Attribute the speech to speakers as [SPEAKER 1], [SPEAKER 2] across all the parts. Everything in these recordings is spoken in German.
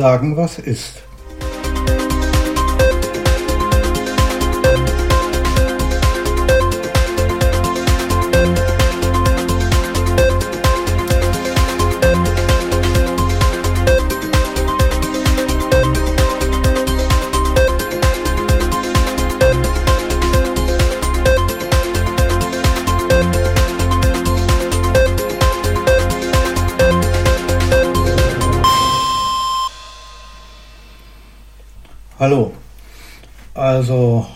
[SPEAKER 1] Sagen, was ist.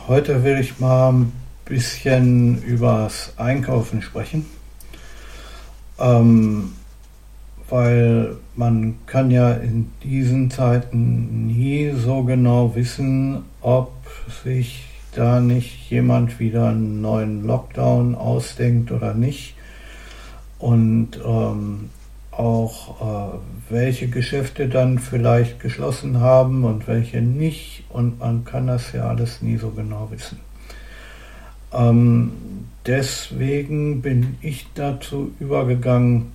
[SPEAKER 1] Heute will ich mal ein bisschen übers Einkaufen sprechen, ähm, weil man kann ja in diesen Zeiten nie so genau wissen, ob sich da nicht jemand wieder einen neuen Lockdown ausdenkt oder nicht. Und ähm, auch äh, welche Geschäfte dann vielleicht geschlossen haben und welche nicht. Und man kann das ja alles nie so genau wissen. Ähm, deswegen bin ich dazu übergegangen,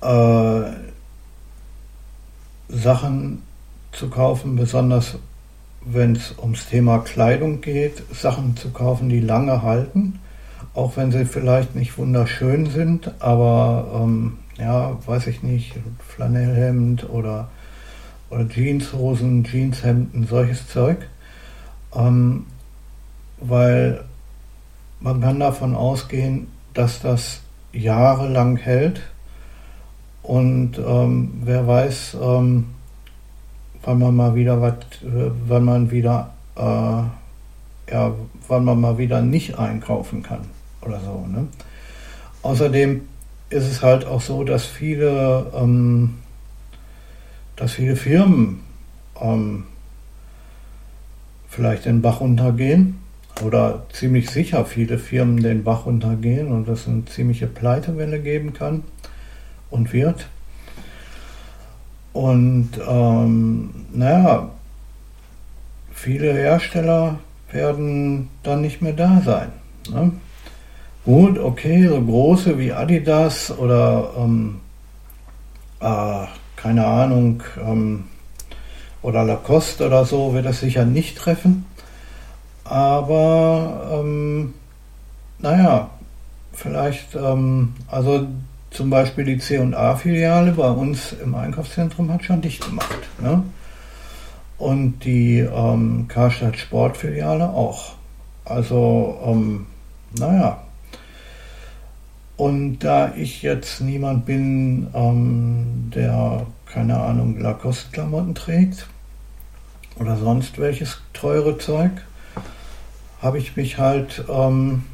[SPEAKER 1] äh, Sachen zu kaufen, besonders wenn es ums Thema Kleidung geht, Sachen zu kaufen, die lange halten auch wenn sie vielleicht nicht wunderschön sind, aber ähm, ja, weiß ich nicht, Flanellhemd oder, oder Jeanshosen, Jeanshemden, solches Zeug. Ähm, weil man kann davon ausgehen, dass das jahrelang hält und ähm, wer weiß, ähm, wann man mal wieder was, wann man wieder, äh, ja, wann man mal wieder nicht einkaufen kann oder so. Ne? Außerdem ist es halt auch so, dass viele, ähm, dass viele Firmen ähm, vielleicht den Bach runtergehen oder ziemlich sicher viele Firmen den Bach runtergehen und es eine ziemliche Pleitewelle geben kann und wird. Und ähm, naja, viele Hersteller werden dann nicht mehr da sein. Ne? Gut, okay, so große wie Adidas oder ähm, äh, keine Ahnung, ähm, oder Lacoste oder so wird das sicher nicht treffen. Aber ähm, naja, vielleicht, ähm, also zum Beispiel die C&A-Filiale bei uns im Einkaufszentrum hat schon dicht gemacht. Ne? Und die ähm, Karstadt Sportfiliale auch. Also, ähm, naja, und da ich jetzt niemand bin, ähm, der, keine Ahnung, Lacoste-Klamotten trägt oder sonst welches teure Zeug, habe ich mich halt, ähm,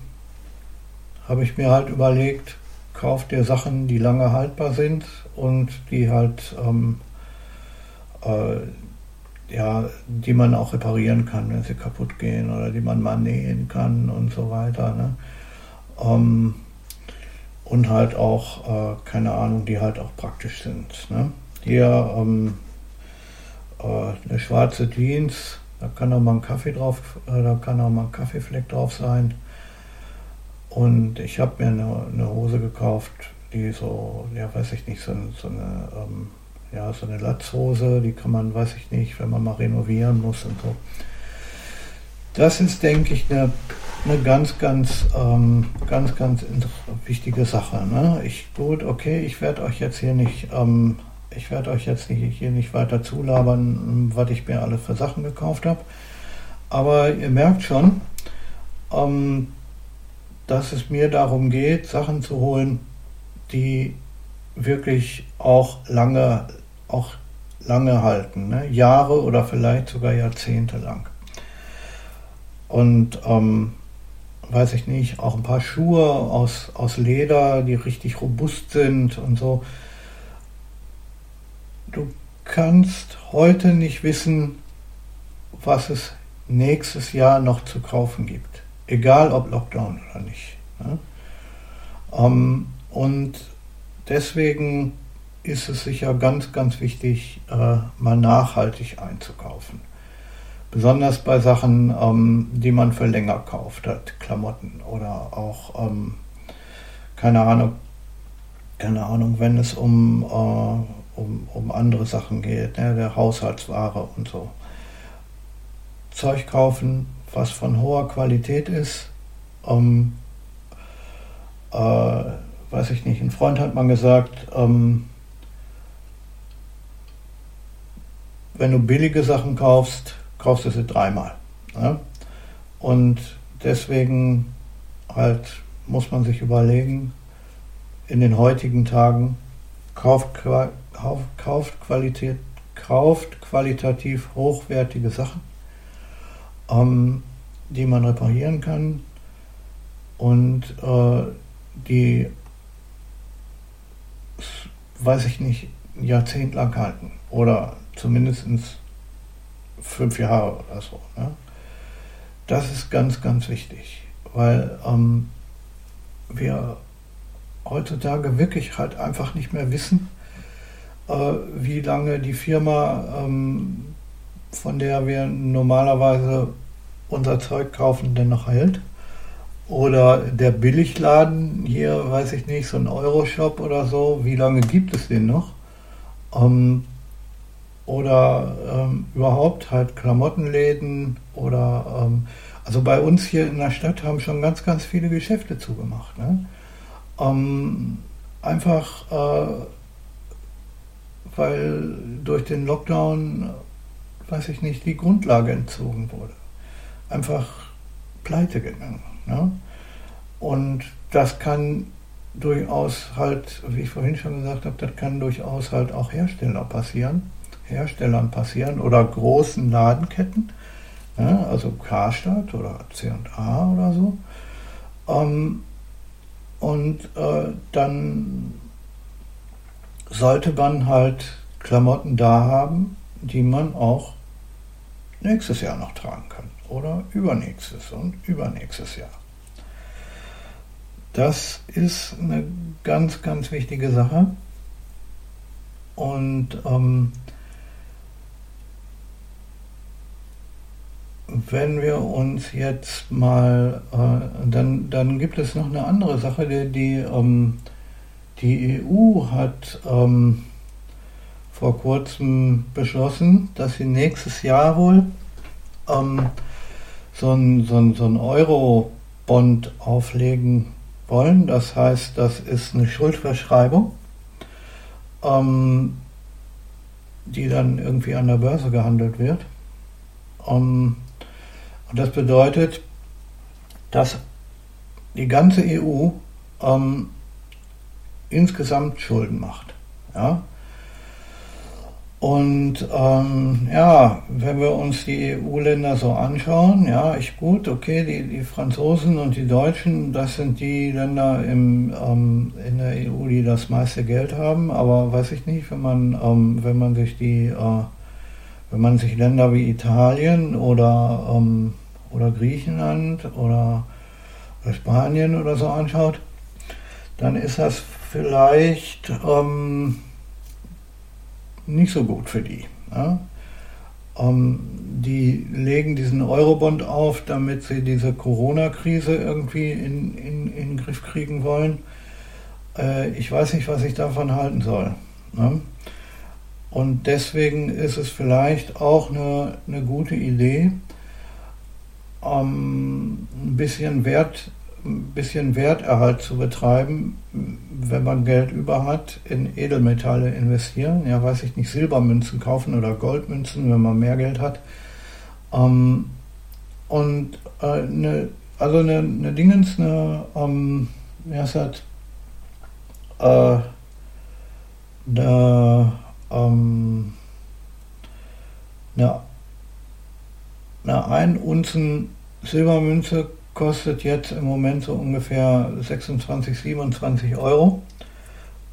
[SPEAKER 1] habe ich mir halt überlegt, kauf dir Sachen, die lange haltbar sind und die halt, ähm, äh, ja, die man auch reparieren kann, wenn sie kaputt gehen oder die man mal nähen kann und so weiter. Ne? Und halt auch, äh, keine Ahnung, die halt auch praktisch sind. Ne? Hier ähm, äh, eine schwarze Jeans, da kann auch mal ein Kaffee drauf, äh, da kann auch mal ein Kaffeefleck drauf sein. Und ich habe mir eine, eine, Hose gekauft, die so, ja weiß ich nicht, so, so eine, ähm, ja, so eine Latzhose, die kann man, weiß ich nicht, wenn man mal renovieren muss und so. Das ist, denke ich, eine eine ganz, ganz, ähm, ganz, ganz wichtige Sache. Ne? Ich, gut, okay, ich werde euch jetzt hier nicht, ähm, ich werde euch jetzt nicht, hier nicht weiter zulabern, was ich mir alle für Sachen gekauft habe. Aber ihr merkt schon, ähm, dass es mir darum geht, Sachen zu holen, die wirklich auch lange, auch lange halten, ne? Jahre oder vielleicht sogar Jahrzehnte lang. Und ähm, weiß ich nicht, auch ein paar Schuhe aus, aus Leder, die richtig robust sind und so. Du kannst heute nicht wissen, was es nächstes Jahr noch zu kaufen gibt. Egal ob Lockdown oder nicht. Ne? Ähm, und deswegen ist es sicher ganz, ganz wichtig, äh, mal nachhaltig einzukaufen. Besonders bei Sachen, ähm, die man für länger kauft hat, Klamotten oder auch, ähm, keine Ahnung, keine Ahnung, wenn es um, äh, um, um andere Sachen geht, ne, der Haushaltsware und so. Zeug kaufen, was von hoher Qualität ist. Ähm, äh, weiß ich nicht, ein Freund hat mal gesagt, ähm, wenn du billige Sachen kaufst, kaufst du sie dreimal. Ne? Und deswegen halt muss man sich überlegen, in den heutigen Tagen kauft, kauft, Qualität, kauft qualitativ hochwertige Sachen, ähm, die man reparieren kann und äh, die, weiß ich nicht, jahrzehntelang halten oder zumindest fünf Jahre oder so. Ne? Das ist ganz, ganz wichtig, weil ähm, wir heutzutage wirklich halt einfach nicht mehr wissen, äh, wie lange die Firma, ähm, von der wir normalerweise unser Zeug kaufen, denn noch hält. Oder der Billigladen hier, weiß ich nicht, so ein Euroshop oder so, wie lange gibt es den noch? Ähm, oder ähm, überhaupt halt Klamottenläden oder ähm, also bei uns hier in der Stadt haben schon ganz, ganz viele Geschäfte zugemacht. Ne? Ähm, einfach äh, weil durch den Lockdown, weiß ich nicht, die Grundlage entzogen wurde. Einfach pleite gegangen. Ne? Und das kann durchaus halt, wie ich vorhin schon gesagt habe, das kann durchaus halt auch Hersteller passieren Herstellern passieren oder großen Ladenketten, ja, also Karstadt oder C&A oder so. Ähm, und äh, dann sollte man halt Klamotten da haben, die man auch nächstes Jahr noch tragen kann oder übernächstes und übernächstes Jahr. Das ist eine ganz, ganz wichtige Sache. Und ähm, wenn wir uns jetzt mal, äh, dann, dann gibt es noch eine andere Sache, die, die, ähm, die EU hat ähm, vor kurzem beschlossen, dass sie nächstes Jahr wohl ähm, so ein, so ein, so ein Euro-Bond auflegen wollen. Das heißt, das ist eine Schuldverschreibung, ähm, die dann irgendwie an der Börse gehandelt wird. Um, ähm, und das bedeutet, dass die ganze EU ähm, insgesamt Schulden macht. Ja? Und ähm, ja, wenn wir uns die EU-Länder so anschauen, ja, ich gut, okay, die, die Franzosen und die Deutschen, das sind die Länder im, ähm, in der EU, die das meiste Geld haben, aber weiß ich nicht, wenn man, ähm, wenn man sich die, äh, wenn man sich Länder wie Italien oder ähm, oder Griechenland oder Spanien oder so anschaut, dann ist das vielleicht ähm, nicht so gut für die. Ja? Ähm, die legen diesen Eurobond auf, damit sie diese Corona-Krise irgendwie in, in, in, den Griff kriegen wollen. Äh, ich weiß nicht, was ich davon halten soll. Ne? Und deswegen ist es vielleicht auch eine, eine gute Idee, ähm, ein bisschen Wert, ein bisschen Werterhalt zu betreiben, wenn man Geld über hat, in Edelmetalle investieren. Ja, weiß ich nicht, Silbermünzen kaufen oder Goldmünzen, wenn man mehr Geld hat. Ähm, und äh, eine, also eine, eine Dingens, eine, ähm, wie heißt das? Äh, eine, ähm, eine eine 1 Unzen Silbermünze kostet jetzt im Moment so ungefähr 26, 27 Euro.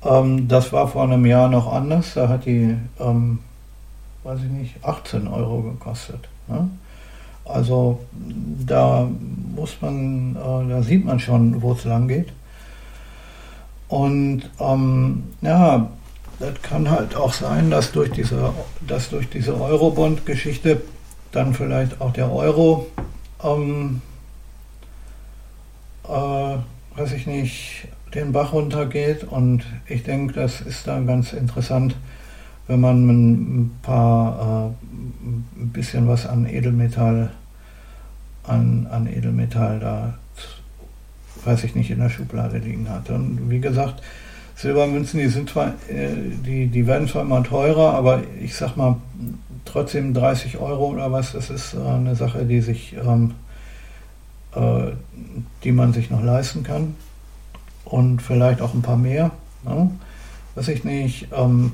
[SPEAKER 1] Ähm, das war vor einem Jahr noch anders. Da hat die, ähm, weiß ich nicht, 18 Euro gekostet. Ne? Also da muss man, äh, da sieht man schon, wo es lang geht. Und ähm, ja, das kann halt auch sein, dass durch diese, dass durch diese Eurobond-Geschichte dann vielleicht auch der Euro, ähm, äh, weiß ich nicht, den Bach runtergeht. Und ich denke, das ist dann ganz interessant, wenn man ein paar, äh, ein bisschen was an Edelmetall, an, an Edelmetall da, weiß ich nicht, in der Schublade liegen hat. Und wie gesagt, Silbermünzen, die sind zwar, äh, die, die werden zwar immer teurer, aber ich sag mal, trotzdem 30 Euro oder was, das ist äh, eine Sache, die sich, ähm, äh, die man sich noch leisten kann. Und vielleicht auch ein paar mehr. Ne? Weiß ich nicht. Ähm,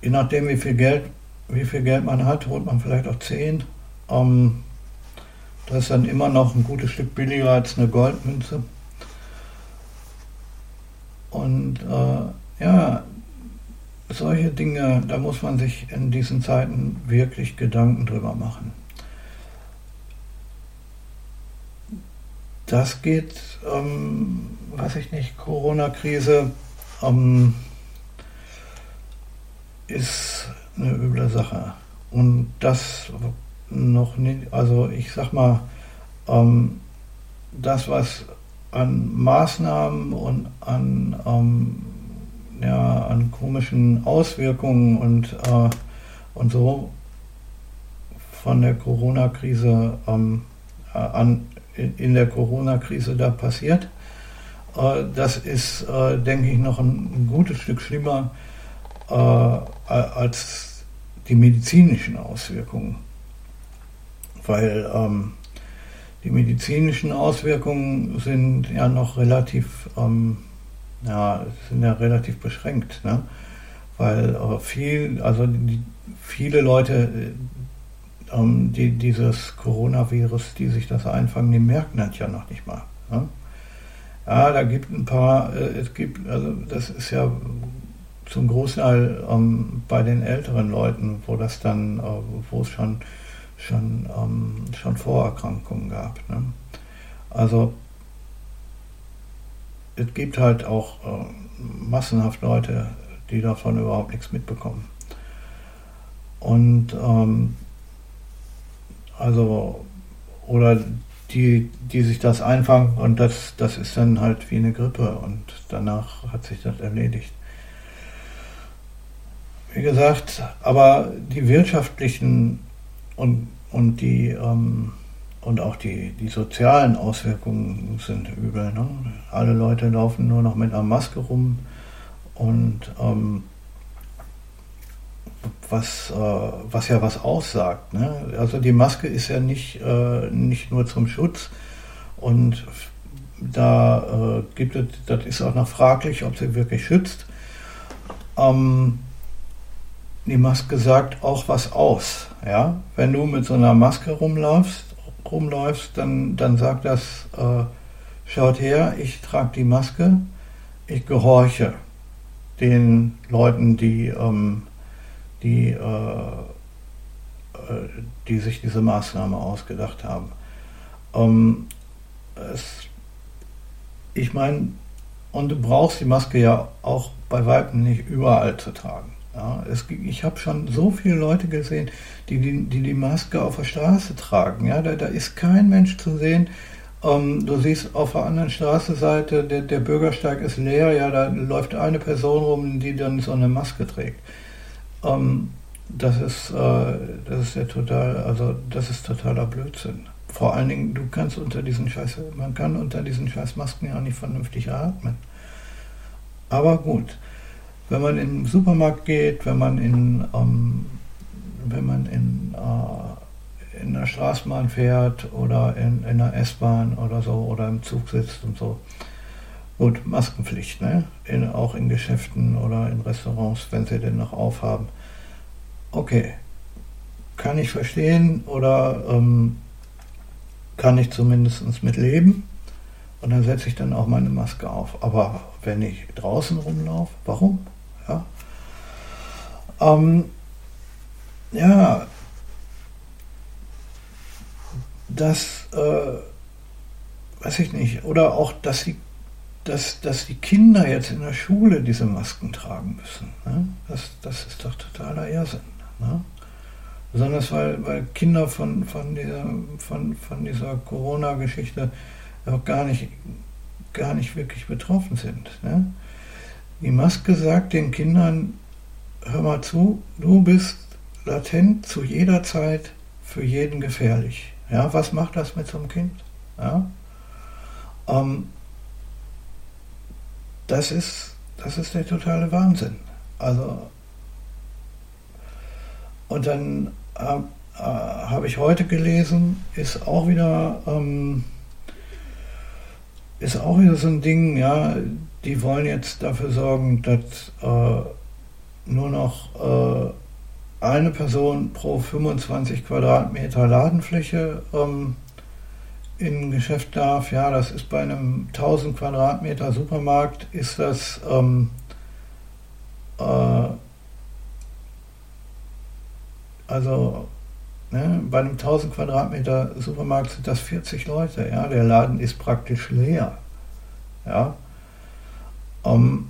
[SPEAKER 1] je nachdem, wie viel Geld, wie viel Geld man hat, holt man vielleicht auch 10. Ähm, das ist dann immer noch ein gutes Stück billiger als eine Goldmünze. Und äh, ja, solche Dinge, da muss man sich in diesen Zeiten wirklich Gedanken drüber machen. Das geht, ähm, weiß ich nicht, Corona-Krise ähm, ist eine üble Sache. Und das noch nicht, also ich sag mal, ähm, das, was an Maßnahmen und an, ähm, ja, an komischen Auswirkungen und, äh, und so von der Corona-Krise ähm, äh, an, in, der Corona-Krise da passiert. Äh, das ist, äh, denke ich, noch ein, ein, gutes Stück schlimmer äh, als die medizinischen Auswirkungen. Weil ähm, die medizinischen Auswirkungen sind ja noch relativ, ähm, ja, sind ja relativ beschränkt, ne? weil äh, viel, also die, viele Leute, äh, ähm, die dieses Coronavirus, die sich das einfangen, die merken das ja noch nicht mal. Ne? Ja, da gibt ein paar, äh, es gibt, also das ist ja zum Großteil ähm, bei den älteren Leuten, wo das dann, äh, wo es schon schon, ähm, schon Vorerkrankungen gab. Ne? Also es gibt halt auch äh, massenhaft Leute, die davon überhaupt nichts mitbekommen. Und ähm, also, oder die, die sich das einfangen und das, das ist dann halt wie eine Grippe und danach hat sich das erledigt. Wie gesagt, aber die wirtschaftlichen und, und, die, ähm, und auch die, die sozialen Auswirkungen sind übel. Ne? Alle Leute laufen nur noch mit einer Maske rum und ähm, was, äh, was ja was aussagt. Ne? Also die Maske ist ja nicht, äh, nicht nur zum Schutz und da äh, gibt es, das ist auch noch fraglich, ob sie wirklich schützt. Ähm, die Maske sagt auch was aus. Ja? Wenn du mit so einer Maske rumläufst, rumläufst dann, dann sagt das, äh, schaut her, ich trage die Maske, ich gehorche den Leuten, die, ähm, die, äh, äh die sich diese Maßnahme ausgedacht haben. Ähm, es, ich meine, und du brauchst die Maske ja auch bei Weitem nicht überall zu tragen. Ja, es, ich habe schon so viele Leute gesehen, die die, die die Maske auf der Straße tragen. Ja, da, da ist kein Mensch zu sehen. Ähm, du siehst auf der anderen Straßenseite, der, der Bürgersteig ist leer, ja, da läuft eine Person rum, die dann so eine Maske trägt. Ähm, das ist, äh, das ist ja total, also das ist totaler Blödsinn. Vor allen Dingen, du kannst unter diesen Scheiß, man kann unter diesen Scheißmasken ja auch nicht vernünftig atmen. Aber gut wenn man in den Supermarkt geht, wenn man in, ähm, wenn man in, äh, in der Straßenbahn fährt oder in, in der S-Bahn oder so oder im Zug sitzt und so. Gut, Maskenpflicht, ne? In, auch in Geschäften oder in Restaurants, wenn sie denn noch aufhaben. Okay, kann ich verstehen oder ähm, kann ich zumindest mit leben. Und dann setze ich dann auch meine Maske auf. Aber wenn ich draußen rumlaufe, warum? Ja, ähm, ja das äh, weiß ich nicht. Oder auch, dass die, dass, dass die Kinder jetzt in der Schule diese Masken tragen müssen. Ne? Das, das ist doch totaler Irrsinn. Ne? Besonders weil, weil Kinder von, von dieser, von, von dieser Corona-Geschichte auch gar nicht, gar nicht wirklich betroffen sind. Ne? Die Maske sagt den Kindern, hör mal zu, du bist latent zu jeder Zeit für jeden gefährlich. Ja, was macht das mit so einem Kind? Ja? Ähm, das, ist, das ist der totale Wahnsinn. Also, und dann äh, äh, habe ich heute gelesen, ist auch wieder ähm, ist auch wieder so ein Ding, ja, die wollen jetzt dafür sorgen, dass äh, nur noch äh, eine Person pro 25 Quadratmeter Ladenfläche ähm, in ein Geschäft darf. Ja, das ist bei einem 1000 Quadratmeter Supermarkt, ist das ähm, äh, also ne, bei einem 1000 Quadratmeter Supermarkt sind das 40 Leute. Ja, der Laden ist praktisch leer. Ja. Ähm,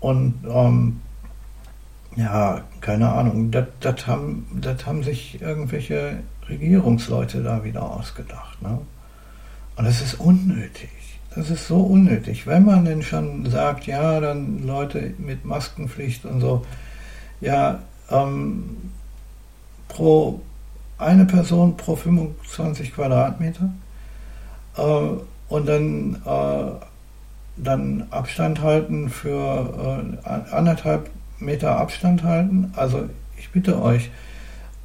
[SPEAKER 1] und ähm, ja, keine Ahnung, das haben, haben sich irgendwelche Regierungsleute da wieder ausgedacht. Ne? Und das ist unnötig. Das ist so unnötig. Wenn man denn schon sagt, ja, dann Leute mit Maskenpflicht und so, ja, ähm, pro eine Person pro 25 Quadratmeter äh, und dann, äh, dann Abstand halten für äh, anderthalb Meter Abstand halten. Also ich bitte euch,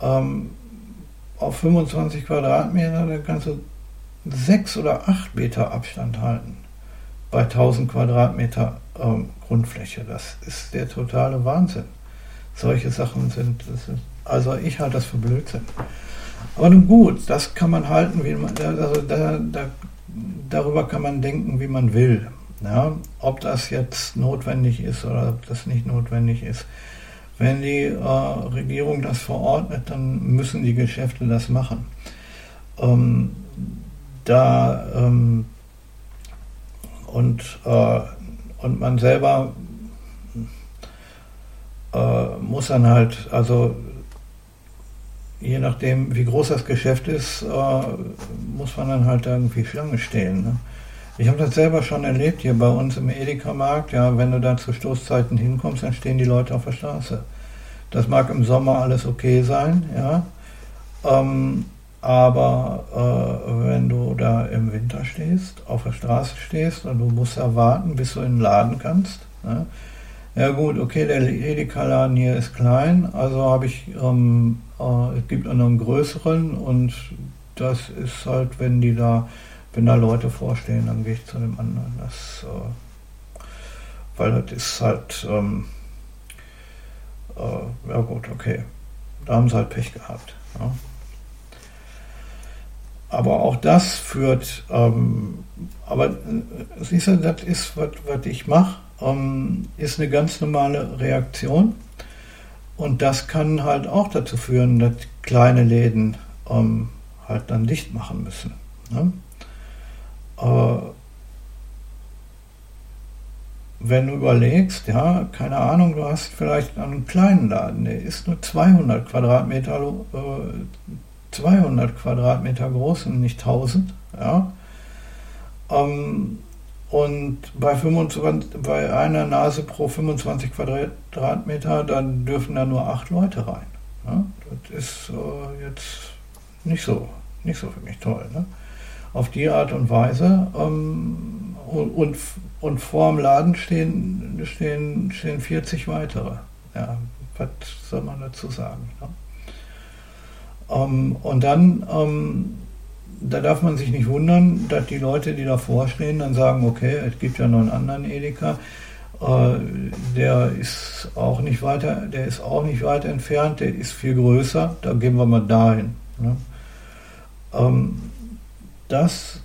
[SPEAKER 1] ähm, auf 25 Quadratmeter, dann kannst du 6 oder 8 Meter Abstand halten bei 1000 Quadratmeter ähm, Grundfläche. Das ist der totale Wahnsinn. Solche Sachen sind, sind also ich halte das für Blödsinn. Aber nun gut, das kann man halten, wie man, also da, da, darüber kann man denken, wie man will. Ja, ob das jetzt notwendig ist oder ob das nicht notwendig ist. Wenn die äh, Regierung das verordnet, dann müssen die Geschäfte das machen. Ähm, da ähm, und, äh, und man selber äh, muss dann halt, also je nachdem, wie groß das Geschäft ist, äh, muss man dann halt irgendwie Schlange stehen. Ne? Ich habe das selber schon erlebt hier bei uns im Edeka-Markt. Ja, wenn du da zu Stoßzeiten hinkommst, dann stehen die Leute auf der Straße. Das mag im Sommer alles okay sein, ja. Ähm, aber äh, wenn du da im Winter stehst, auf der Straße stehst und du musst erwarten, bis du in den Laden kannst. Ne? Ja gut, okay, der Edeka-Laden hier ist klein, also habe ich, ähm, äh, es gibt einen größeren und das ist halt, wenn die da wenn da Leute vorstehen, dann gehe ich zu dem anderen. Das, äh, weil das ist halt, ähm, äh, ja gut, okay. Da haben sie halt Pech gehabt. Ja. Aber auch das führt, ähm, aber äh, siehst du, das ist, was ich mache, ähm, ist eine ganz normale Reaktion. Und das kann halt auch dazu führen, dass kleine Läden ähm, halt dann dicht machen müssen. Ne? Äh, wenn du überlegst, ja, keine Ahnung, du hast vielleicht einen kleinen Laden, der ist nur 200 Quadratmeter, äh, 200 Quadratmeter groß und nicht 1000, ja. Ähm, und bei, 25, bei einer Nase pro 25 Quadratmeter, dann dürfen da nur acht Leute rein. Ja? Das ist äh, jetzt nicht so, nicht so für mich toll. Ne? Auf die Art und Weise. Ähm, und, und vor dem Laden stehen, stehen, stehen 40 weitere. Ja, was soll man dazu sagen? Ne? Ähm, und dann, ähm, da darf man sich nicht wundern, dass die Leute, die davor stehen, dann sagen, okay, es gibt ja noch einen anderen Edeka, äh, der ist auch nicht weiter, der ist auch nicht weit entfernt, der ist viel größer, da gehen wir mal dahin. Ne? Ähm, dass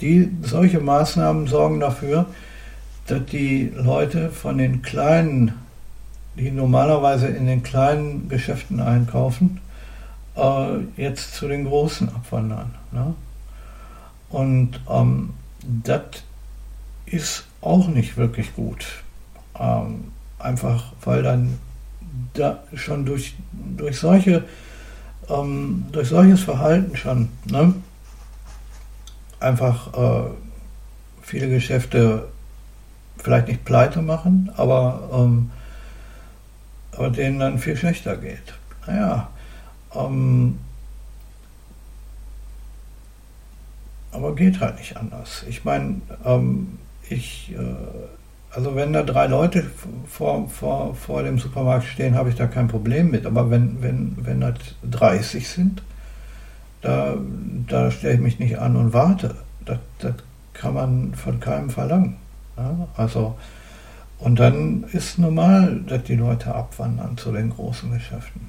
[SPEAKER 1] die, solche Maßnahmen sorgen dafür, dass die Leute von den kleinen, die normalerweise in den kleinen Geschäften einkaufen, äh, jetzt zu den großen abwandern. Ne? Und ähm, das ist auch nicht wirklich gut. Ähm, einfach weil dann da schon durch, durch solche ähm, durch solches Verhalten schon ne, einfach äh, viele Geschäfte vielleicht nicht pleite machen, aber, ähm, aber denen dann viel schlechter geht. Naja, ähm, aber geht halt nicht anders. Ich meine, ähm, ich, äh, also wenn da drei Leute vor, vor, vor dem Supermarkt stehen, habe ich da kein Problem mit. Aber wenn, wenn, wenn das 30 sind, da, da stelle ich mich nicht an und warte. Das, das kann man von keinem verlangen. Ja? Also, und dann ist normal, dass die Leute abwandern zu den großen Geschäften.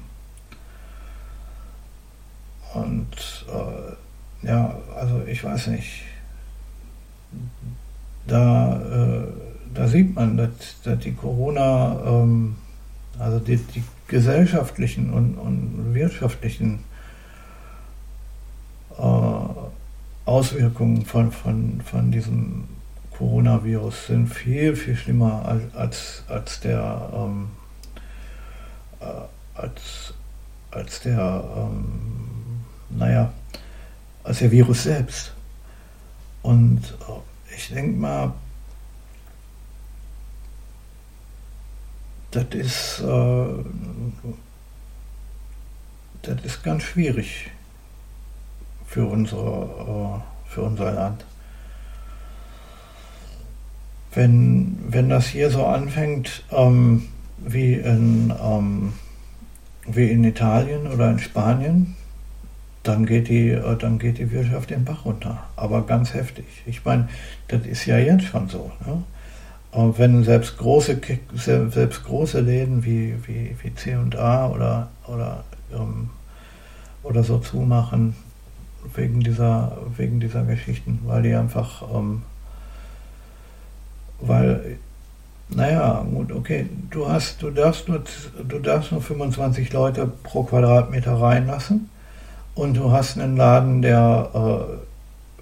[SPEAKER 1] Und äh, ja, also ich weiß nicht, da, äh, da sieht man, dass, dass die Corona, ähm, also die, die gesellschaftlichen und, und wirtschaftlichen Auswirkungen von, von, von diesem Coronavirus sind viel, viel schlimmer als, als, als der ähm, äh, als, als der ähm, naja, als der Virus selbst. Und äh, ich denke mal, das ist, äh, das ist ganz schwierig für, unsere, äh, für unser Land. Wenn, wenn das hier so anfängt ähm, wie, in, ähm, wie in Italien oder in Spanien, dann geht die, äh, dann geht die Wirtschaft den Bach runter. Aber ganz heftig. Ich meine, das ist ja jetzt schon so. Ne? wenn selbst große, selbst große Läden wie, wie, wie C&A oder, oder, ähm, oder so zumachen, wegen dieser, wegen dieser Geschichten, weil die einfach, ähm, weil, naja, gut, okay, du hast, du darfst nur, du darfst nur 25 Leute pro Quadratmeter reinlassen und du hast einen Laden, der äh,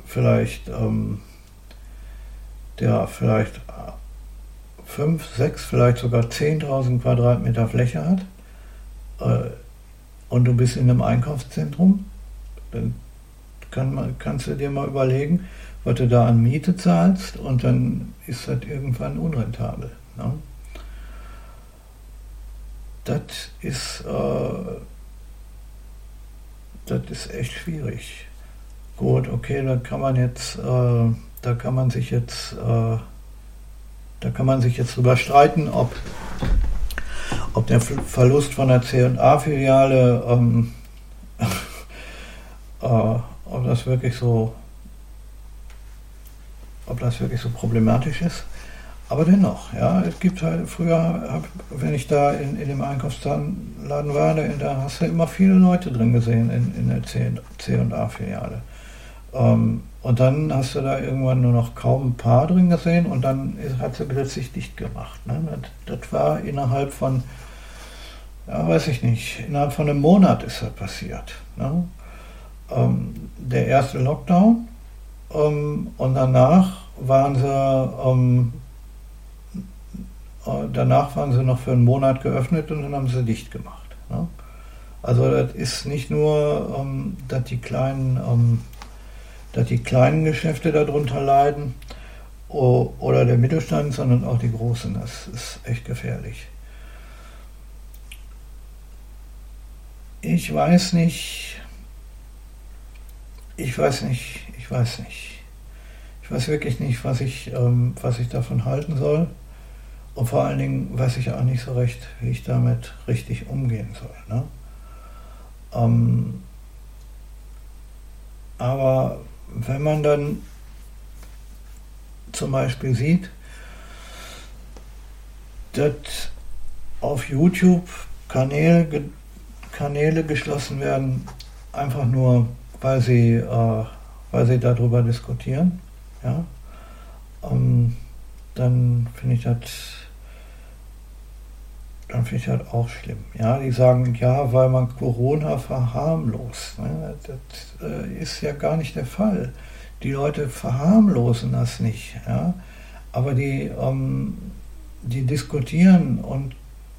[SPEAKER 1] vielleicht, ähm, der vielleicht 5, 6, vielleicht sogar 10.000 Quadratmeter Fläche hat äh, und du bist in einem Einkaufszentrum, dann kann kannst du dir mal überlegen, was du da an Miete zahlst und dann ist das irgendwann unrentabel. Ne? Das ist, äh, das ist echt schwierig. Gut, okay, da kann man jetzt, äh, da kann man sich jetzt, äh, da kann man sich jetzt drüber streiten, ob, ob der Verlust von der C&A-Filiale ähm, äh, ob das wirklich so, ob das wirklich so problematisch ist. Aber dennoch, ja, es gibt halt, früher, wenn ich da in, in dem Einkaufsladen war, da, hast du immer viele Leute drin gesehen in, in der C&A-Filiale. Ähm, und dann hast du da irgendwann nur noch kaum ein paar drin gesehen und dann hat sie plötzlich dicht gemacht. Ne? Das, das, war innerhalb von, ja, weiß ich nicht, innerhalb von einem Monat ist das passiert. Ne? Ähm, der erste Lockdown ähm, und danach waren sie ähm, äh, danach waren sie noch für einen Monat geöffnet und dann haben sie dicht gemacht. Ne? Also das ist nicht nur, ähm, dass die kleinen ähm, dass die kleinen Geschäfte darunter leiden oder der Mittelstand, sondern auch die großen. Das ist echt gefährlich. Ich weiß nicht, ich weiß nicht, ich weiß nicht. Ich weiß wirklich nicht, was ich, ähm, was ich davon halten soll. Und vor allen Dingen weiß ich auch nicht so recht, wie ich damit richtig umgehen soll. Ne? Ähm, aber wenn man dann zum Beispiel sieht, dass auf YouTube Kanäle, Kanäle geschlossen werden, einfach nur weil sie, äh, weil sie darüber diskutieren. Ja? Ähm, dann finde ich das dann finde ich das auch schlimm. Ja, die sagen, ja, weil man Corona verharmlost. Ne? Das äh, ist ja gar nicht der Fall. Die Leute verharmlosen das nicht. Ja? Aber die, ähm, die diskutieren und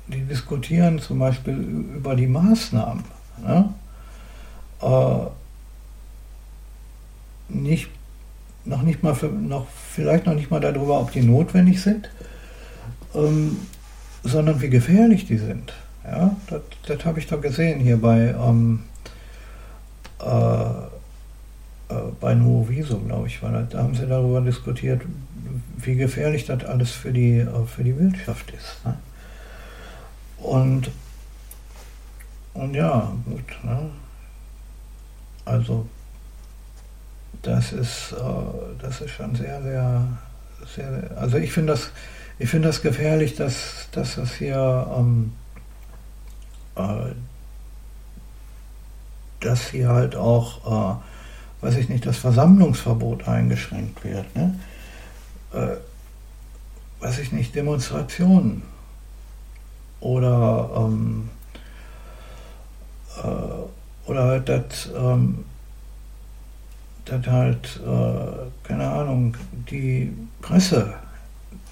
[SPEAKER 1] die diskutieren zum Beispiel über die Maßnahmen. Ne? Äh, nicht, noch nicht mal, für, noch, vielleicht noch nicht mal darüber, ob die notwendig sind, ähm, sondern wie gefährlich die sind. Ja, das, das habe ich doch gesehen hier bei, ähm, äh, äh, bei Nuoviso, glaube ich, das. Da haben sie darüber diskutiert, wie gefährlich das alles für die, äh, für die Wirtschaft ist. Ne? Und, und ja, gut. Ne? Also das ist, äh, das ist schon sehr, sehr, sehr, also ich finde das, ich finde das gefährlich, dass, dass das hier, ähm, äh, dass hier halt auch, äh, weiß ich nicht, das Versammlungsverbot eingeschränkt wird, ne? Äh, weiß ich nicht, Demonstrationen oder ähm, äh, oder halt das ähm, dass halt, äh, keine Ahnung, die Presse,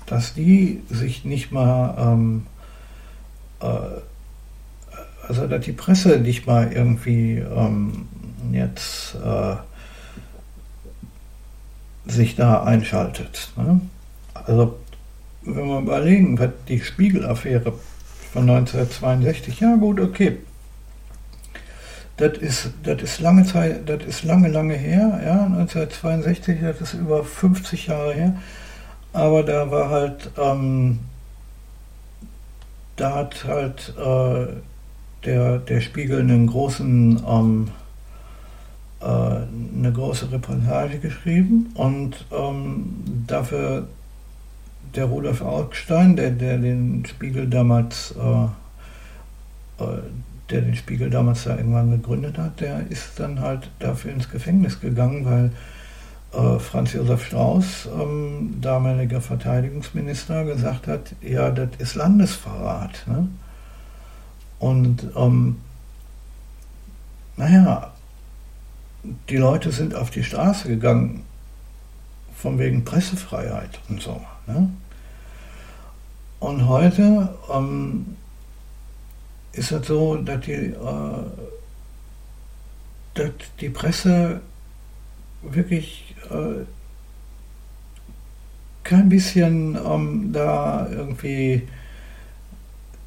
[SPEAKER 1] dass die sich nicht mal, ähm, äh, also dass die Presse nicht mal irgendwie ähm, jetzt äh, sich da einschaltet. Ne? Also wenn wir überlegen, was die Spiegel-Affäre von 1962, ja gut, okay, das ist, das ist lange Zeit, das ist lange, lange her, ja, 1962, das ist über 50 Jahre her. Aber da war halt, ähm, da hat halt äh, der, der Spiegel einen großen, ähm, äh, eine große Reportage geschrieben und ähm, dafür der Rudolf Augstein, der, der den Spiegel damals äh, äh der den Spiegel damals da irgendwann gegründet hat, der ist dann halt dafür ins Gefängnis gegangen, weil äh, Franz Josef Strauß, ähm, damaliger Verteidigungsminister, gesagt hat, ja, das ist Landesverrat. Ne? Und ähm, naja, die Leute sind auf die Straße gegangen, von wegen Pressefreiheit und so. Ne? Und heute ähm, ist es so, dass die, äh, dass die Presse wirklich äh, kein bisschen ähm, da irgendwie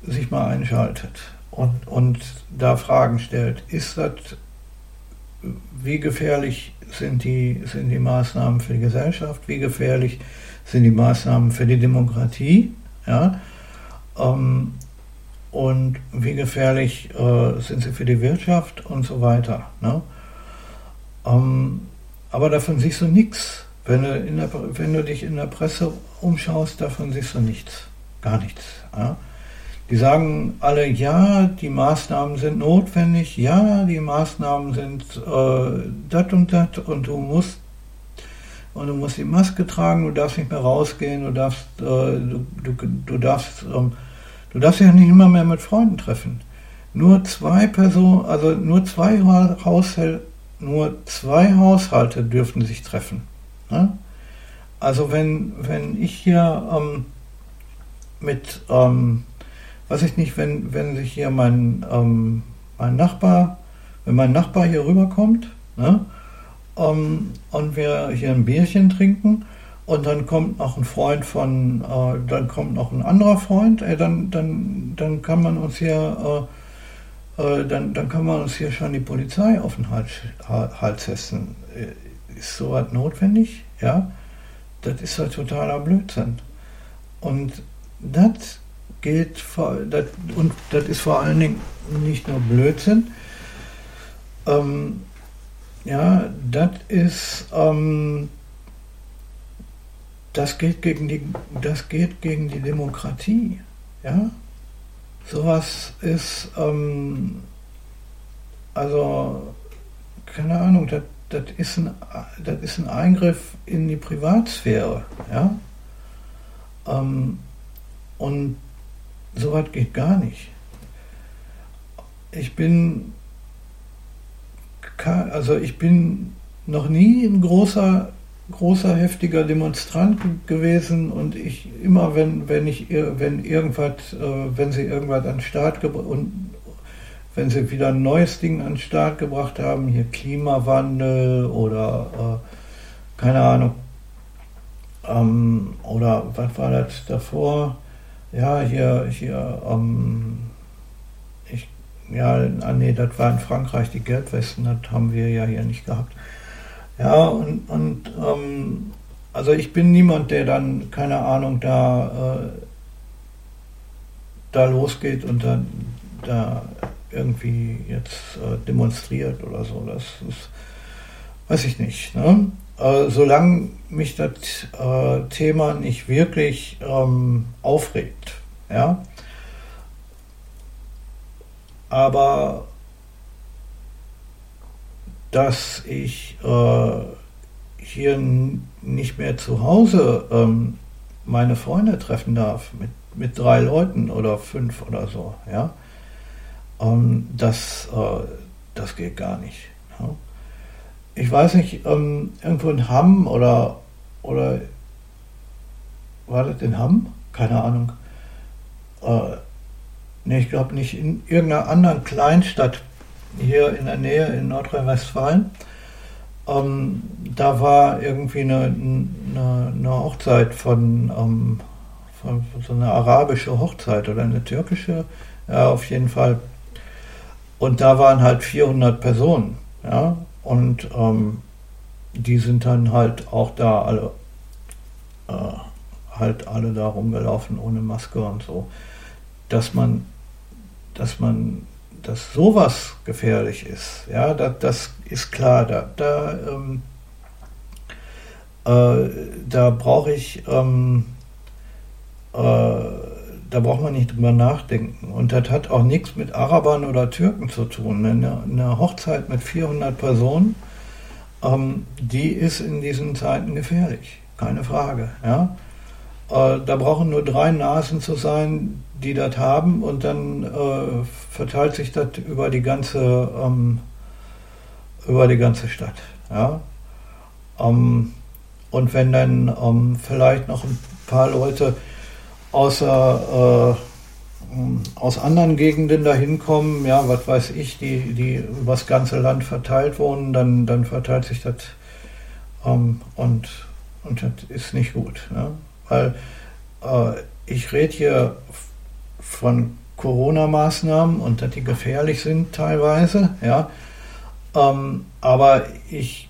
[SPEAKER 1] sich mal einschaltet und, und da Fragen stellt. Ist das, wie gefährlich sind die, sind die Maßnahmen für die Gesellschaft? Wie gefährlich sind die Maßnahmen für die Demokratie? Ja? Ähm, und wie gefährlich äh, sind sie für die Wirtschaft und so weiter. Ne? Ähm, aber davon siehst du nichts. Wenn du, der, wenn du dich in der Presse umschaust, davon siehst du nichts. Gar nichts. Ja? Die sagen alle, ja, die Maßnahmen sind notwendig, ja, die Maßnahmen sind äh, dat und dat und du musst und du musst die Maske tragen, du darfst nicht mehr rausgehen, du darfst, äh, du, du, du darfst ähm, Du darfst dich ja nicht immer mehr mit Freunden treffen. Nur zwei Personen, also nur zwei Haushalte, nur zwei Haushalte dürften sich treffen. Ne? Also wenn, wenn ich hier ähm, mit, ähm, weiß ich nicht, wenn, wenn sich hier mein, ähm, mein Nachbar, wenn mein Nachbar hier rüberkommt ne, ähm, und wir hier ein Bierchen trinken und dann kommt noch ein Freund von, äh, dann kommt noch ein anderer Freund, äh, dann, dann, dann kann man uns hier, äh, äh dann, dann kann man uns hier schon die Polizei auf den Hals, Hals setzen. Äh, ist sowas notwendig? Ja, das ist halt totaler Blödsinn. Und das geht vor, das, und das ist vor allen Dingen nicht nur Blödsinn. Ähm, ja, das ist ähm, das geht gegen die, das geht gegen die Demokratie. Ja? Sowas ist, ähm, also, keine Ahnung, das, das, ist ein, das ist ein Eingriff in die Privatsphäre. Ja? Ähm, und sowas geht gar nicht. Ich bin, also ich bin noch nie ein großer großer, heftiger Demonstrant gewesen und ich immer, wenn, wenn ich, wenn irgendwas, äh, wenn sie irgendwas an den Start und wenn sie wieder ein neues Ding an den Start gebracht haben, hier Klimawandel oder äh, keine Ahnung, ähm, oder was war das davor? Ja, hier, hier, ähm, ich, ja, ah, nee, das war in Frankreich, die Gelbwesten, das haben wir ja hier nicht gehabt. Ja, und, und ähm, also ich bin niemand, der dann, keine Ahnung, da, äh, da losgeht und dann da irgendwie jetzt äh, demonstriert oder so. Das ist, weiß ich nicht. Ne? Äh, solange mich das äh, Thema nicht wirklich ähm, aufregt. Ja? Aber dass ich äh, hier nicht mehr zu Hause ähm, meine Freunde treffen darf mit, mit drei Leuten oder fünf oder so, ja, ähm, das, äh, das geht gar nicht. Ja? Ich weiß nicht, ähm, irgendwo in Hamm oder, oder war das in Hamm? Keine Ahnung. Äh, nee, ich glaube nicht, in irgendeiner anderen Kleinstadt hier in der Nähe in Nordrhein-Westfalen. Ähm, da war irgendwie eine, eine, eine Hochzeit von, ähm, von, so eine arabische Hochzeit oder eine türkische, ja, auf jeden Fall. Und da waren halt 400 Personen, ja, und ähm, die sind dann halt auch da alle, äh, halt alle da rumgelaufen ohne Maske und so, dass man, dass man dass sowas gefährlich ist, ja, das, das ist klar. Da, da, ähm, äh, da brauche ich, ähm, äh, da braucht man nicht drüber nachdenken. Und das hat auch nichts mit Arabern oder Türken zu tun. Eine, eine Hochzeit mit 400 Personen, ähm, die ist in diesen Zeiten gefährlich, keine Frage. Ja? Äh, da brauchen nur drei Nasen zu sein, die das haben und dann äh, verteilt sich das über die ganze ähm, über die ganze Stadt. Ja? Ähm, und wenn dann ähm, vielleicht noch ein paar Leute außer äh, aus anderen Gegenden dahin kommen, ja, was weiß ich, die, die übers ganze Land verteilt wohnen, dann, dann verteilt sich das ähm, und, und das ist nicht gut. Ne? Weil äh, ich rede hier von Corona-Maßnahmen und dass die gefährlich sind teilweise, ja. Ähm, aber ich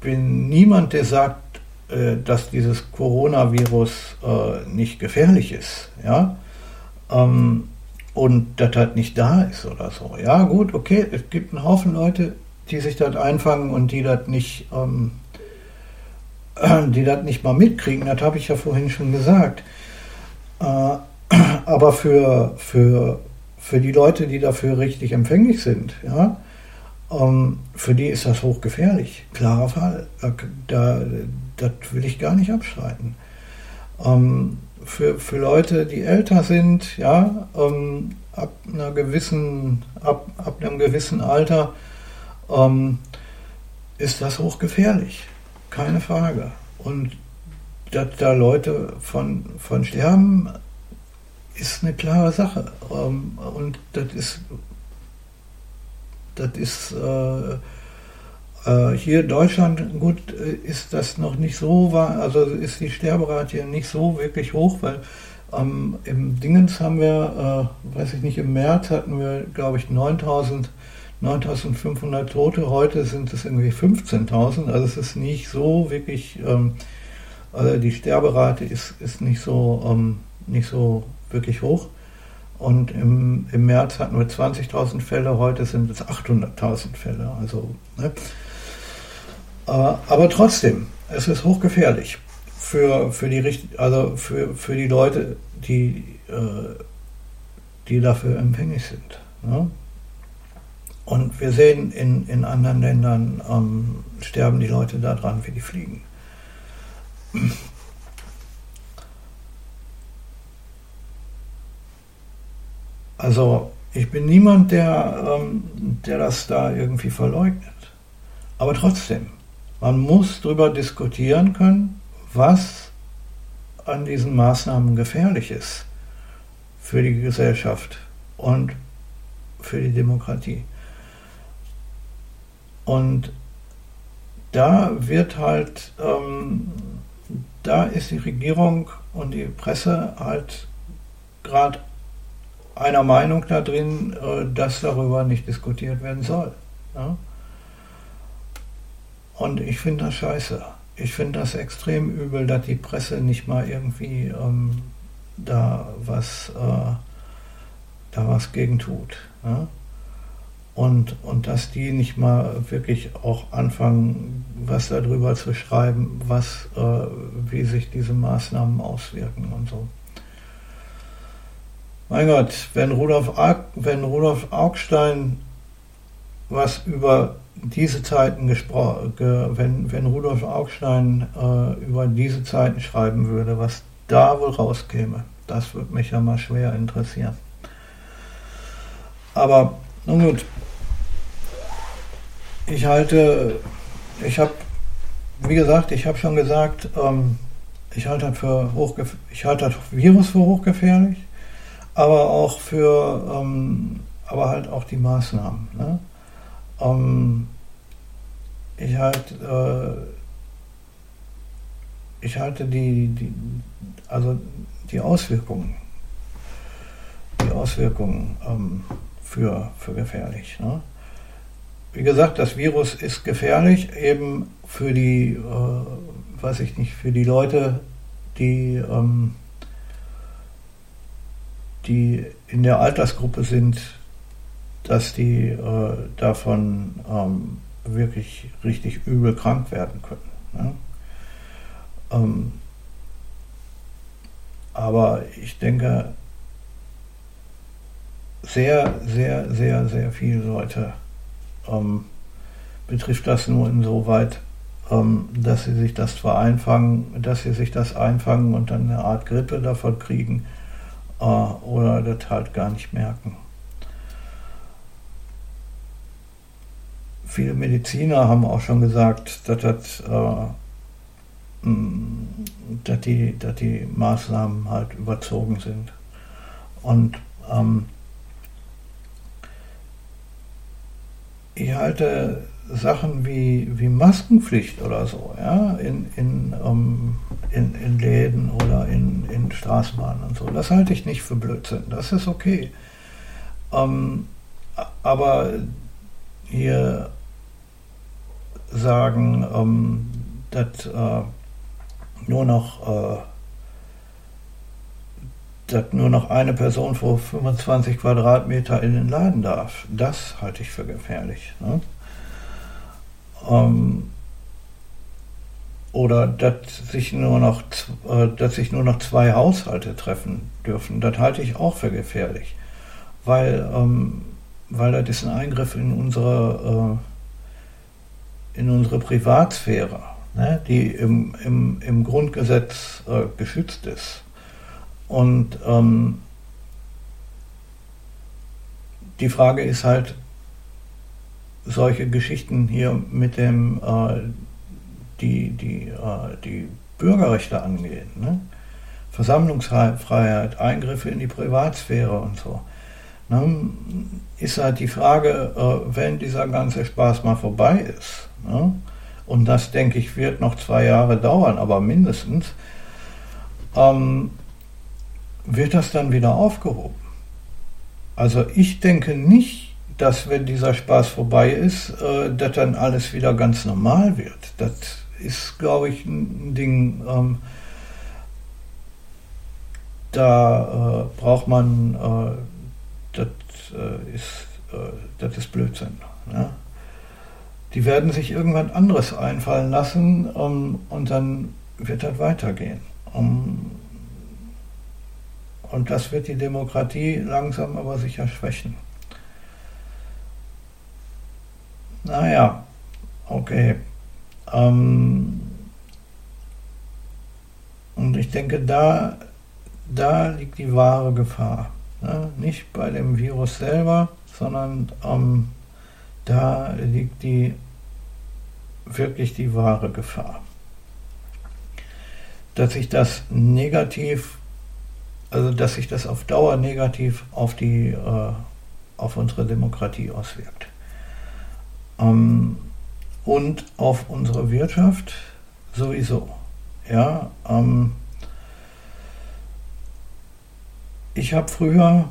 [SPEAKER 1] bin niemand, der sagt, äh, dass dieses Coronavirus äh, nicht gefährlich ist, ja. Ähm, und das halt nicht da ist oder so. Ja, gut, okay, es gibt einen Haufen Leute, die sich das einfangen und die das nicht, ähm, die das nicht mal mitkriegen. Das habe ich ja vorhin schon gesagt. Äh, aber für, für, für die Leute, die dafür richtig empfänglich sind, ja, ähm, für die ist das hochgefährlich. Klarer Fall. Da, das will ich gar nicht abstreiten. Ähm, für, für Leute, die älter sind, ja, ähm, ab einer gewissen, ab, ab einem gewissen Alter, ähm, ist das hochgefährlich. Keine Frage. Und dass da Leute von, von sterben, ist eine klare Sache. Ähm, und das ist, das ist äh, äh, hier in Deutschland, gut, äh, ist das noch nicht so, also ist die Sterberate hier nicht so wirklich hoch, weil ähm, im Dingens haben wir, äh, weiß ich nicht, im März hatten wir, glaube ich, 9000 9500 Tote, heute sind es irgendwie 15.000, also es ist nicht so wirklich, ähm, also die Sterberate ist, ist nicht so, ähm, nicht so wirklich hoch. Und im, im März hatten wir 20.000 Fälle, heute sind es 800.000 Fälle. Also, ne? äh, aber trotzdem, es ist hochgefährlich für, für, die, also für, für die Leute, die, äh, die dafür empfänglich sind. Ne? Und wir sehen in, in anderen Ländern, ähm, sterben die Leute daran, wie die fliegen. Also ich bin niemand, der, ähm, der das da irgendwie verleugnet. Aber trotzdem, man muss darüber diskutieren können, was an diesen Maßnahmen gefährlich ist für die Gesellschaft und für die Demokratie. Und da wird halt, ähm, da ist die Regierung und die Presse halt gerade einer Meinung da drin, äh, dass darüber nicht diskutiert werden soll. Und ich finde das scheiße. Ich finde das extrem übel, dass die Presse nicht mal irgendwie ähm, da was äh, da was gegen tut. Ja? Und, und dass die nicht mal wirklich auch anfangen, was darüber zu schreiben, was, äh, wie sich diese Maßnahmen auswirken und so. Mein Gott, wenn Rudolf, wenn Rudolf Augstein was über diese Zeiten gesprochen, wenn, wenn Rudolf Augstein äh, über diese Zeiten schreiben würde, was da wohl rauskäme, das würde mich ja mal schwer interessieren. Aber nun gut, ich halte, ich habe, wie gesagt, ich habe schon gesagt, ähm, ich halte das für ich halte das Virus für hochgefährlich, aber auch für, ähm, aber halt auch die Maßnahmen. Ne? Ähm, ich halte, äh, ich halte die, die, also die Auswirkungen, die Auswirkungen ähm, für, für gefährlich. Ne? wie gesagt, das Virus ist gefährlich, eben für die, äh, weiß ich nicht, für die Leute, die, ähm, die in der Altersgruppe sind, dass die äh, davon ähm, wirklich richtig übel krank werden können. Ne? Ähm, aber ich denke, sehr, sehr, sehr, sehr viele Leute ähm, betrifft das nur insoweit, ähm, dass sie sich das zwar einfangen, dass sie sich das einfangen und dann eine Art Grippe davon kriegen oder das halt gar nicht merken. Viele Mediziner haben auch schon gesagt, dass, das, äh, dass, die, dass die Maßnahmen halt überzogen sind. Und ähm, ich halte Sachen wie, wie Maskenpflicht oder so, ja, in, in, ähm, in, in Läden oder in, in Straßenbahnen und so, das halte ich nicht für Blödsinn. Das ist okay. Ähm, aber hier sagen, ähm, dass äh, nur noch äh, dass nur noch eine Person vor 25 Quadratmeter in den Laden darf. Das halte ich für gefährlich. Ne? Ähm, oder dass sich, nur noch, äh, dass sich nur noch zwei Haushalte treffen dürfen. Das halte ich auch für gefährlich. Weil, ähm, weil das ist ein Eingriff in unsere, äh, in unsere Privatsphäre, ne? die im, im, im Grundgesetz äh, geschützt ist. Und ähm, die Frage ist halt, solche Geschichten hier mit dem, äh, die, die, äh, die Bürgerrechte angehen, ne? Versammlungsfreiheit, Eingriffe in die Privatsphäre und so, ne? ist halt die Frage, äh, wenn dieser ganze Spaß mal vorbei ist, ne? und das denke ich wird noch zwei Jahre dauern, aber mindestens, ähm, wird das dann wieder aufgehoben. Also ich denke nicht, dass wenn dieser Spaß vorbei ist, äh, dass dann alles wieder ganz normal wird. Das ist, glaube ich, ein Ding, ähm, da äh, braucht man, äh, das, äh, ist, äh, das ist Blödsinn. Ne? Die werden sich irgendwann anderes einfallen lassen um, und dann wird das weitergehen. Um, und das wird die Demokratie langsam aber sicher schwächen. Naja, okay. Ähm, und ich denke, da, da liegt die wahre Gefahr. Ne? Nicht bei dem Virus selber, sondern ähm, da liegt die wirklich die wahre Gefahr. Dass sich das negativ also dass sich das auf Dauer negativ auf die äh, auf unsere Demokratie auswirkt. Ähm, und auf unsere Wirtschaft sowieso. Ja, ähm, ich habe früher,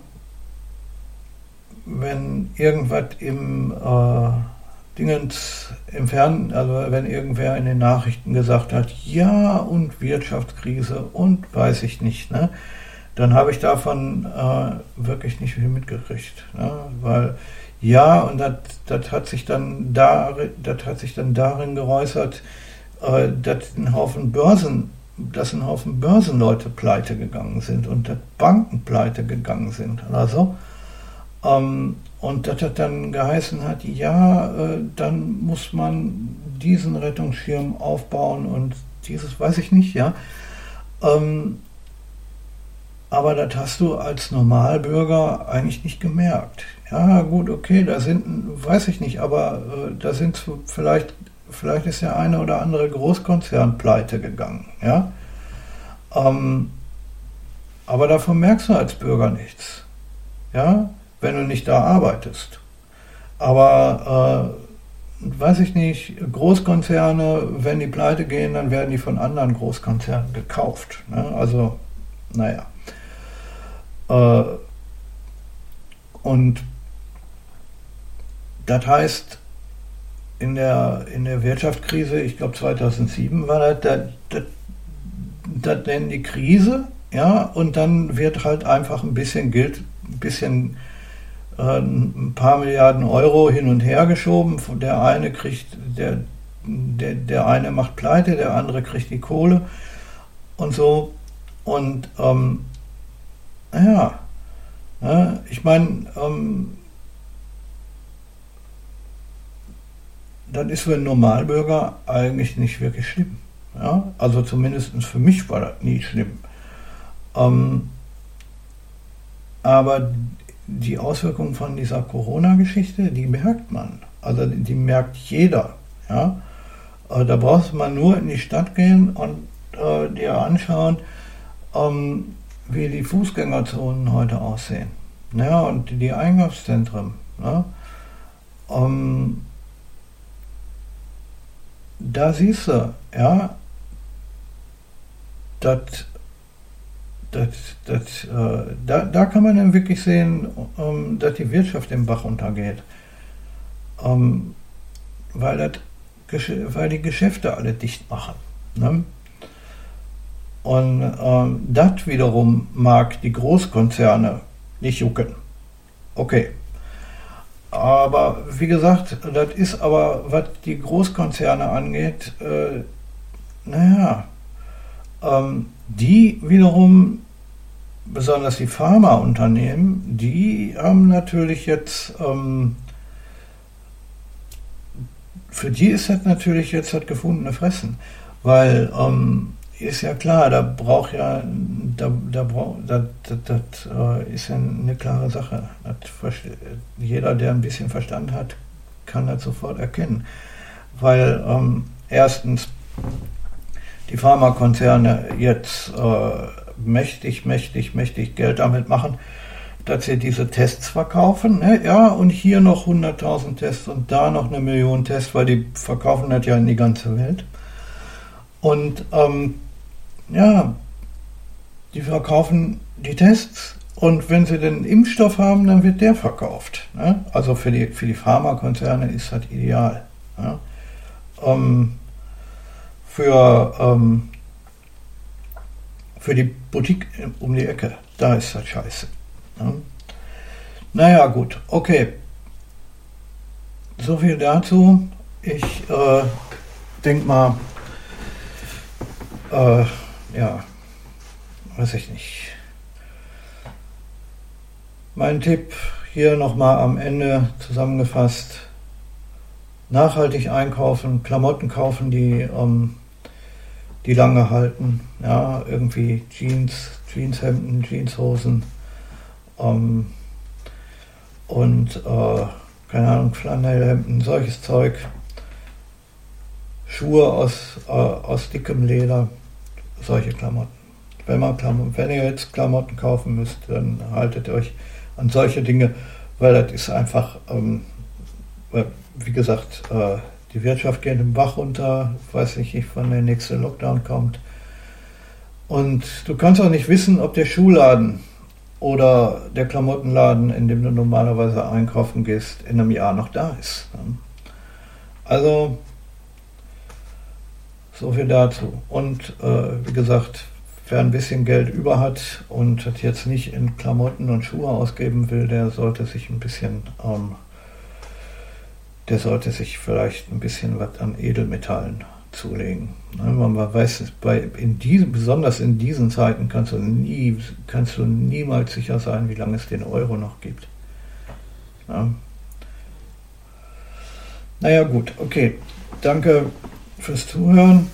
[SPEAKER 1] wenn irgendwas im äh, Dingens im also wenn irgendwer in den Nachrichten gesagt hat, ja und Wirtschaftskrise und weiß ich nicht, ne, dann habe ich davon äh, wirklich nicht viel mitgekriegt, ne, weil ja und das hat sich dann da, das hat sich dann darin geäußert, äh, dass ein Haufen Börsen, dass ein Haufen Börsenleute pleite gegangen sind und dass Banken pleite gegangen sind oder so. Ähm, und das dann geheißen hat, ja, äh, dann muss man diesen Rettungsschirm aufbauen und dieses, weiß ich nicht, ja. Ähm, aber das hast du als Normalbürger eigentlich nicht gemerkt. Ja, gut, okay, da sind, weiß ich nicht, aber äh, da sind vielleicht, vielleicht ist der eine oder andere Großkonzern pleite gegangen, ja. Ähm, aber davon merkst du als Bürger nichts. Ja, wenn du nicht da arbeitest. Aber äh, weiß ich nicht, Großkonzerne, wenn die pleite gehen, dann werden die von anderen Großkonzernen gekauft. Ne? Also, naja. Äh, und das heißt, in der, in der Wirtschaftskrise, ich glaube 2007 war das, das, das, das nennen die Krise, ja, und dann wird halt einfach ein bisschen Geld, ein bisschen äh, ein paar Milliarden Euro hin und her geschoben. Der eine kriegt, der, der, der eine macht pleite, der andere kriegt die Kohle und so. Und ähm, naja, ne, ich meine, ähm, das ist für einen Normalbürger eigentlich nicht wirklich schlimm. Ja? Also zumindest für mich war das nie schlimm. Ähm, aber die Auswirkungen von dieser Corona-Geschichte, die merkt man. Also die merkt jeder. Ja? Äh, da braucht man nur in die Stadt gehen und äh, dir anschauen, ähm, wie die Fußgängerzonen heute aussehen. Ja, und die Einkaufszentren. Ja? Ähm, da siehst du, ja, dass das, das, äh, da, da kann man dann wirklich sehen, ähm, dass die Wirtschaft im Bach untergeht. Ähm, weil, das, weil die Geschäfte alle dicht machen. Ne? Und ähm, das wiederum mag die Großkonzerne nicht jucken. Okay. Aber wie gesagt, das ist aber, was die Großkonzerne angeht, äh, naja, ähm, die wiederum besonders die Pharmaunternehmen, die haben natürlich jetzt, ähm, für die ist das natürlich jetzt das gefundene Fressen, weil ähm, ist ja klar, da braucht ja, da, da braucht, das, das, das äh, ist ja eine klare Sache. Das, jeder, der ein bisschen Verstand hat, kann das sofort erkennen, weil ähm, erstens die Pharmakonzerne jetzt äh, mächtig, mächtig, mächtig Geld damit machen, dass sie diese Tests verkaufen. Ne? Ja, und hier noch 100.000 Tests und da noch eine Million Tests, weil die verkaufen das ja in die ganze Welt. Und ähm, ja, die verkaufen die Tests und wenn sie den Impfstoff haben, dann wird der verkauft. Ne? Also für die, für die Pharmakonzerne ist das ideal. Ja? Ähm, für ähm, für die Boutique um die Ecke. Da ist das scheiße. Ja. Naja, gut, okay. So viel dazu. Ich äh, denke mal, äh, ja, weiß ich nicht. Mein Tipp hier nochmal am Ende zusammengefasst. Nachhaltig einkaufen, Klamotten kaufen, die ähm, die lange halten. Ja, irgendwie Jeans, Jeanshemden, Jeanshosen ähm, und äh, keine Ahnung, Flanellhemden, solches Zeug. Schuhe aus, äh, aus dickem Leder, solche Klamotten. Wenn, man Klamotten, wenn ihr jetzt Klamotten kaufen müsst, dann haltet euch an solche Dinge, weil das ist einfach, ähm, wie gesagt, äh, die Wirtschaft geht im Bach runter, weiß nicht, wann der nächste Lockdown kommt. Und du kannst auch nicht wissen, ob der Schuhladen oder der Klamottenladen, in dem du normalerweise einkaufen gehst, in einem Jahr noch da ist. Ne? Also, so viel dazu. Und äh, wie gesagt, wer ein bisschen Geld über hat und das jetzt nicht in Klamotten und Schuhe ausgeben will, der sollte sich ein bisschen, ähm, der sollte sich vielleicht ein bisschen was an Edelmetallen zulegen. Ne, man weiß, bei, in diesen, besonders in diesen Zeiten kannst du, nie, kannst du niemals sicher sein, wie lange es den Euro noch gibt. Ja. Naja gut, okay. Danke fürs Zuhören.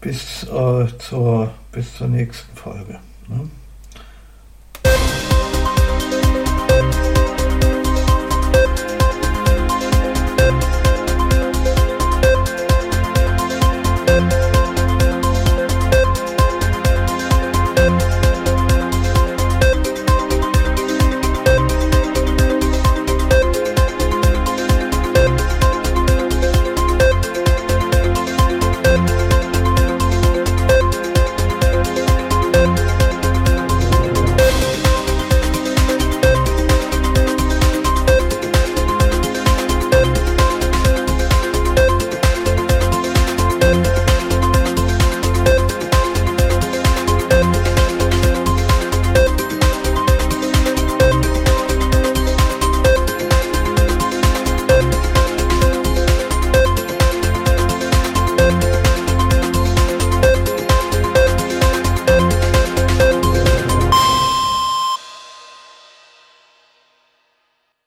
[SPEAKER 1] Bis, äh, zur, bis zur nächsten Folge. Ne?